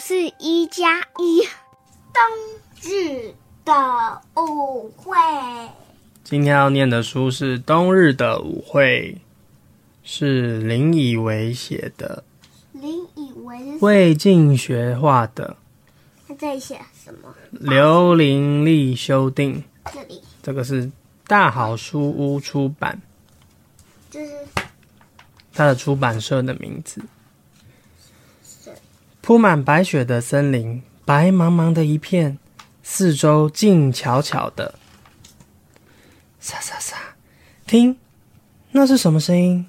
是一加一，冬日的舞会。今天要念的书是《冬日的舞会》，是林以为写的，林以为是魏晋学画的，他在写什么？刘伶俐修订。这里这个是大好书屋出版，就是他的出版社的名字。是铺满白雪的森林，白茫茫的一片，四周静悄悄的。沙沙沙，听，那是什么声音？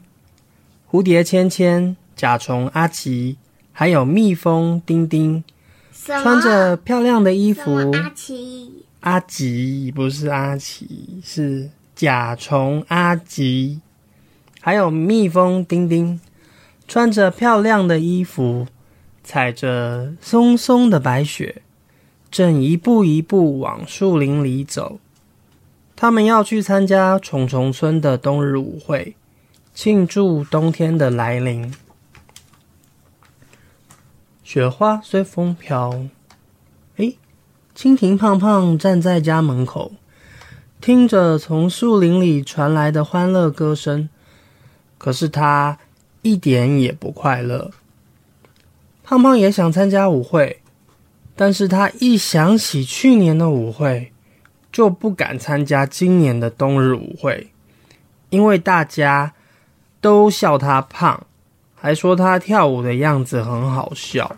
蝴蝶芊芊、甲虫阿奇，还有蜜蜂丁丁，穿着漂亮的衣服。阿奇？阿吉不是阿奇，是甲虫阿吉，还有蜜蜂丁丁，穿着漂亮的衣服，踩着松松的白雪，正一步一步往树林里走。他们要去参加虫虫村的冬日舞会，庆祝冬天的来临。雪花随风飘，诶，蜻蜓胖胖站在家门口，听着从树林里传来的欢乐歌声，可是他一点也不快乐。胖胖也想参加舞会，但是他一想起去年的舞会，就不敢参加今年的冬日舞会，因为大家都笑他胖，还说他跳舞的样子很好笑。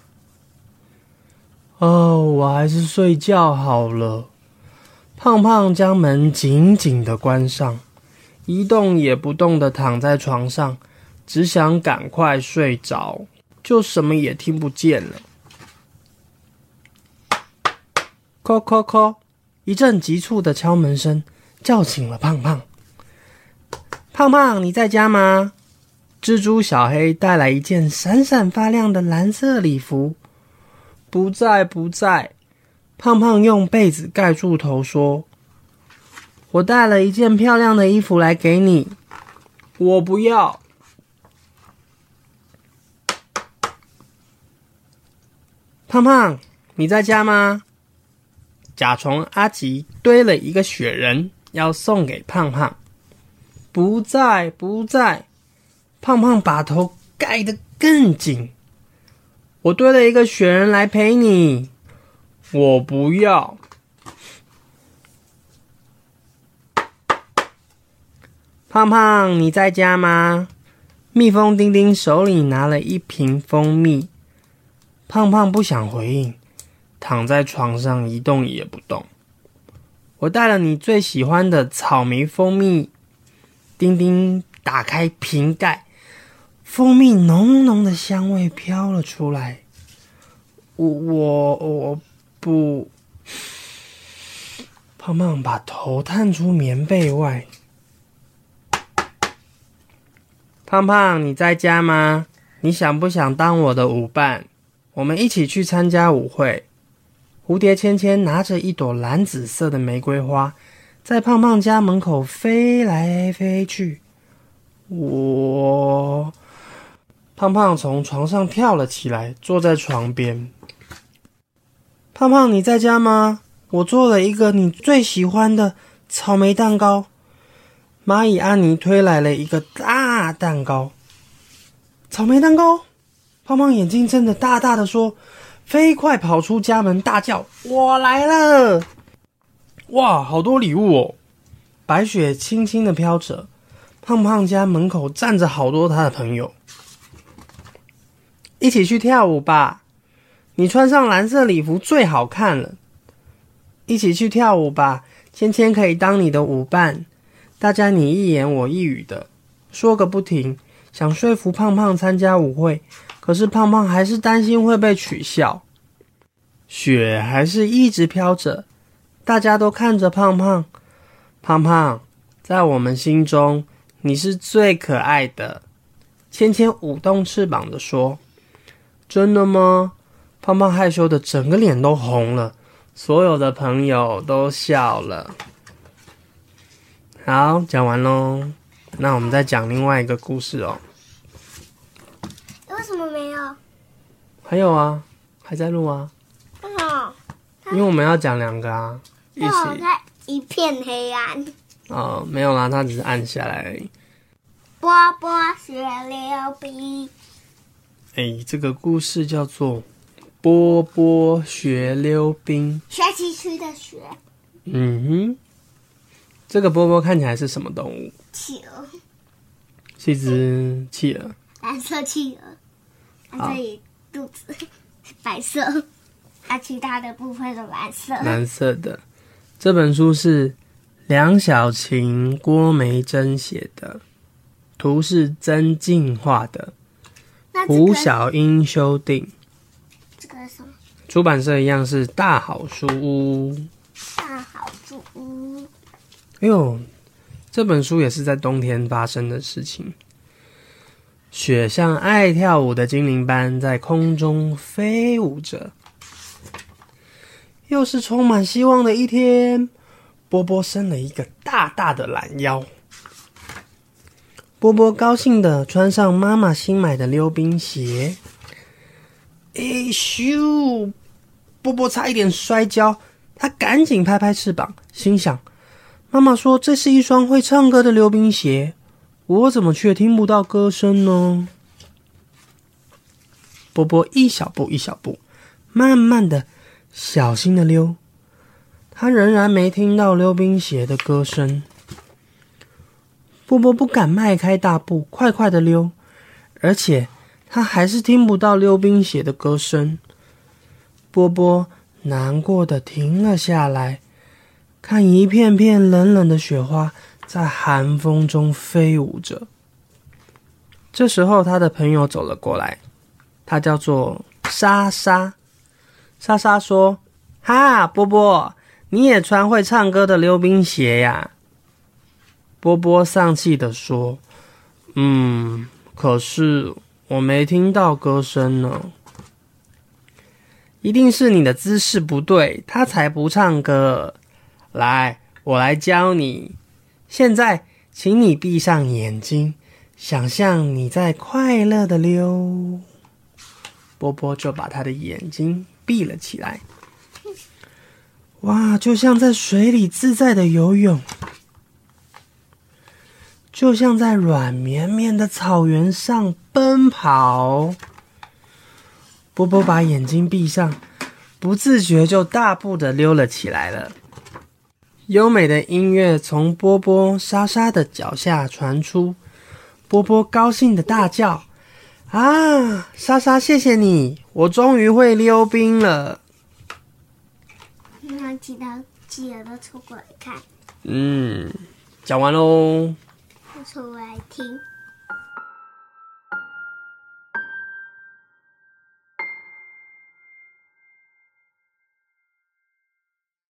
哦，我还是睡觉好了。胖胖将门紧紧的关上，一动也不动的躺在床上，只想赶快睡着，就什么也听不见了。叩叩叩，一阵急促的敲门声叫醒了胖胖。胖胖，你在家吗？蜘蛛小黑带来一件闪闪发亮的蓝色礼服。不在，不在。胖胖用被子盖住头说：“我带了一件漂亮的衣服来给你。”我不要。胖胖，你在家吗？甲虫阿吉堆了一个雪人，要送给胖胖。不在，不在。胖胖把头盖得更紧。我堆了一个雪人来陪你，我不要。胖胖，你在家吗？蜜蜂丁丁手里拿了一瓶蜂蜜，胖胖不想回应，躺在床上一动也不动。我带了你最喜欢的草莓蜂蜜。丁丁打开瓶盖。蜂蜜浓浓的香味飘了出来，我我我不，胖胖把头探出棉被外。胖胖，你在家吗？你想不想当我的舞伴？我们一起去参加舞会。蝴蝶芊芊拿着一朵蓝紫色的玫瑰花，在胖胖家门口飞来飞去。我。胖胖从床上跳了起来，坐在床边。胖胖，你在家吗？我做了一个你最喜欢的草莓蛋糕。蚂蚁安妮推来了一个大蛋糕。草莓蛋糕！胖胖眼睛睁得大大的，说：“飞快跑出家门，大叫：我来了！”哇，好多礼物哦！白雪轻轻的飘着，胖胖家门口站着好多他的朋友。一起去跳舞吧！你穿上蓝色礼服最好看了。一起去跳舞吧，芊芊可以当你的舞伴。大家你一言我一语的说个不停，想说服胖胖参加舞会，可是胖胖还是担心会被取笑。雪还是一直飘着，大家都看着胖胖。胖胖，在我们心中你是最可爱的。芊芊舞动翅膀的说。真的吗？胖胖害羞的整个脸都红了，所有的朋友都笑了。好，讲完喽。那我们再讲另外一个故事哦。为什么没有？还有啊，还在录啊？为什么，因为我们要讲两个啊，一那我起。在一片黑暗。哦，没有啦，它只是按下来而已。波波学溜冰，哎，这个故事叫做《波波学溜冰》。学习区的学嗯哼，这个波波看起来是什么动物？企鹅，是一只企鹅。蓝色企鹅，它这里肚子是白色，啊其他的部分是蓝色。蓝色的。这本书是梁小晴、郭梅珍写的，图是曾静画的，那这个胡小英修订，这个是什么？出版社一样是大好书屋。大好书屋。哎呦，这本书也是在冬天发生的事情。雪像爱跳舞的精灵般在空中飞舞着。又是充满希望的一天。波波伸了一个大大的懒腰。波波高兴的穿上妈妈新买的溜冰鞋。哎咻！波波差一点摔跤，他赶紧拍拍翅膀，心想：妈妈说这是一双会唱歌的溜冰鞋，我怎么却听不到歌声呢？波波一小步一小步，慢慢的、小心的溜，他仍然没听到溜冰鞋的歌声。波波不敢迈开大步，快快的溜，而且他还是听不到溜冰鞋的歌声。波波难过的停了下来，看一片片冷冷的雪花在寒风中飞舞着。这时候，他的朋友走了过来，他叫做莎莎。莎莎说：“哈，波波，你也穿会唱歌的溜冰鞋呀？”波波丧气的说：“嗯，可是我没听到歌声呢。”一定是你的姿势不对，他才不唱歌。来，我来教你。现在，请你闭上眼睛，想象你在快乐的溜。波波就把他的眼睛闭了起来。哇，就像在水里自在的游泳，就像在软绵绵的草原上奔跑。波波把眼睛闭上，不自觉就大步的溜了起来了。优美的音乐从波波、莎莎的脚下传出，波波高兴的大叫：“啊，莎莎，谢谢你，我终于会溜冰了！”那其他都凑过来看，嗯，讲完喽。都凑过来听。